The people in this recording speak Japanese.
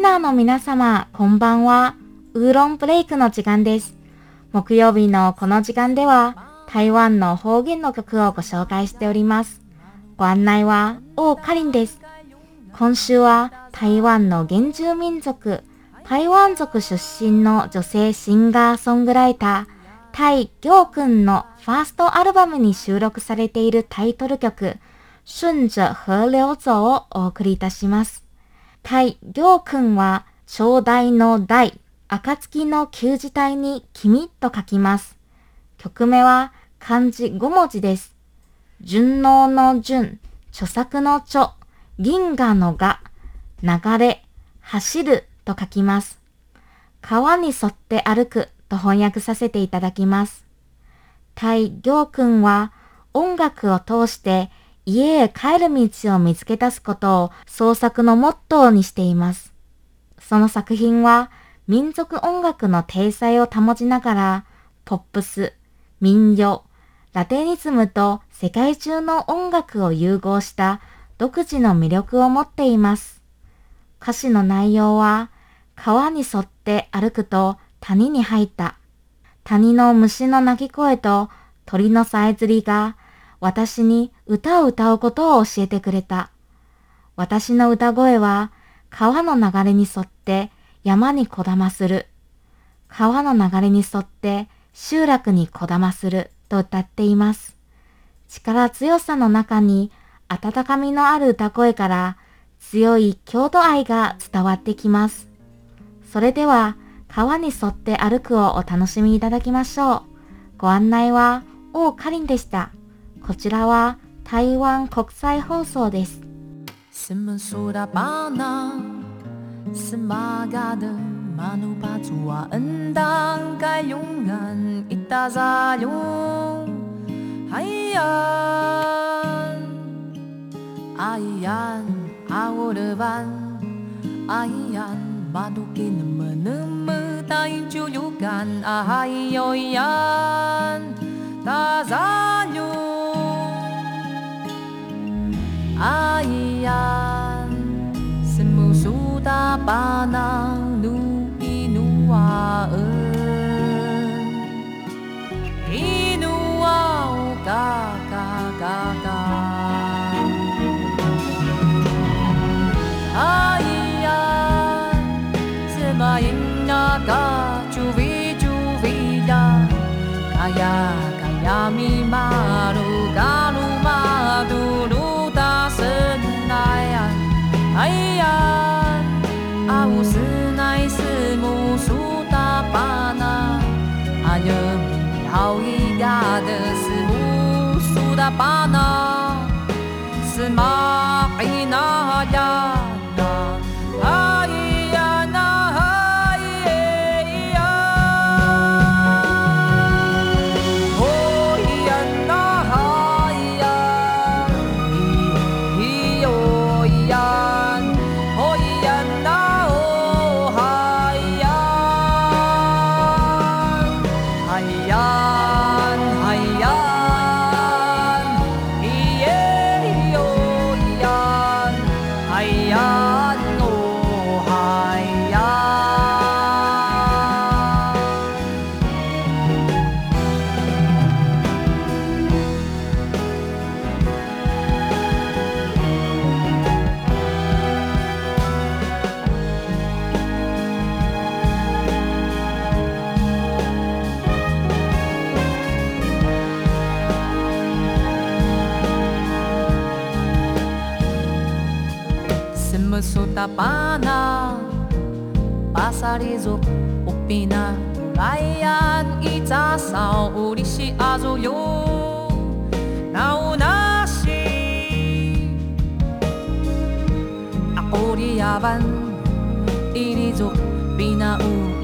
スナーの皆様、こんばんは。ウーロンブレイクの時間です。木曜日のこの時間では、台湾の方言の曲をご紹介しております。ご案内は、王カリンです。今週は台湾の原住民族、台湾族出身の女性シンガーソングライター、タイ・ギョウ君のファーストアルバムに収録されているタイトル曲、順着河流走をお送りいたします。タイ・ギョウ君は、長大の大、暁の旧字体に君と書きます。曲名は漢字5文字です。順応の順、著作の著、銀河のが、流れ、走ると書きます。川に沿って歩くと翻訳させていただきます。タイ・ギョウ君は音楽を通して家へ帰る道を見つけ出すことを創作のモットーにしています。その作品は民族音楽の体裁を保ちながら、ポップス、民謡、ラテニズムと世界中の音楽を融合した独自の魅力を持っています。歌詞の内容は、川に沿って歩くと谷に入った。谷の虫の鳴き声と鳥のさえずりが私に歌を歌うことを教えてくれた。私の歌声は川の流れに沿って山にこだまする。川の流れに沿って集落にこだますると歌っています。力強さの中に温かみのある歌声から強い郷土愛が伝わってきます。それでは川に沿って歩くをお楽しみいただきましょう。ご案内は王かりんでした。こちらは台湾国際放送です。窓辺の胸も大中旅館あいよいやんたざ奴比奴娃恩，奴娃乌嘎嘎嘎嘎。哎呀，什么音乐嘎？趣味趣味呀，嘎呀嘎呀咪马路嘎。我是来自木苏达巴那，阿牛，好一家的是木苏达巴那。巴拿马萨里索比那莱亚伊扎索，我们是阿祖尤，那乌那西，阿乌利亚班伊里索比那乌。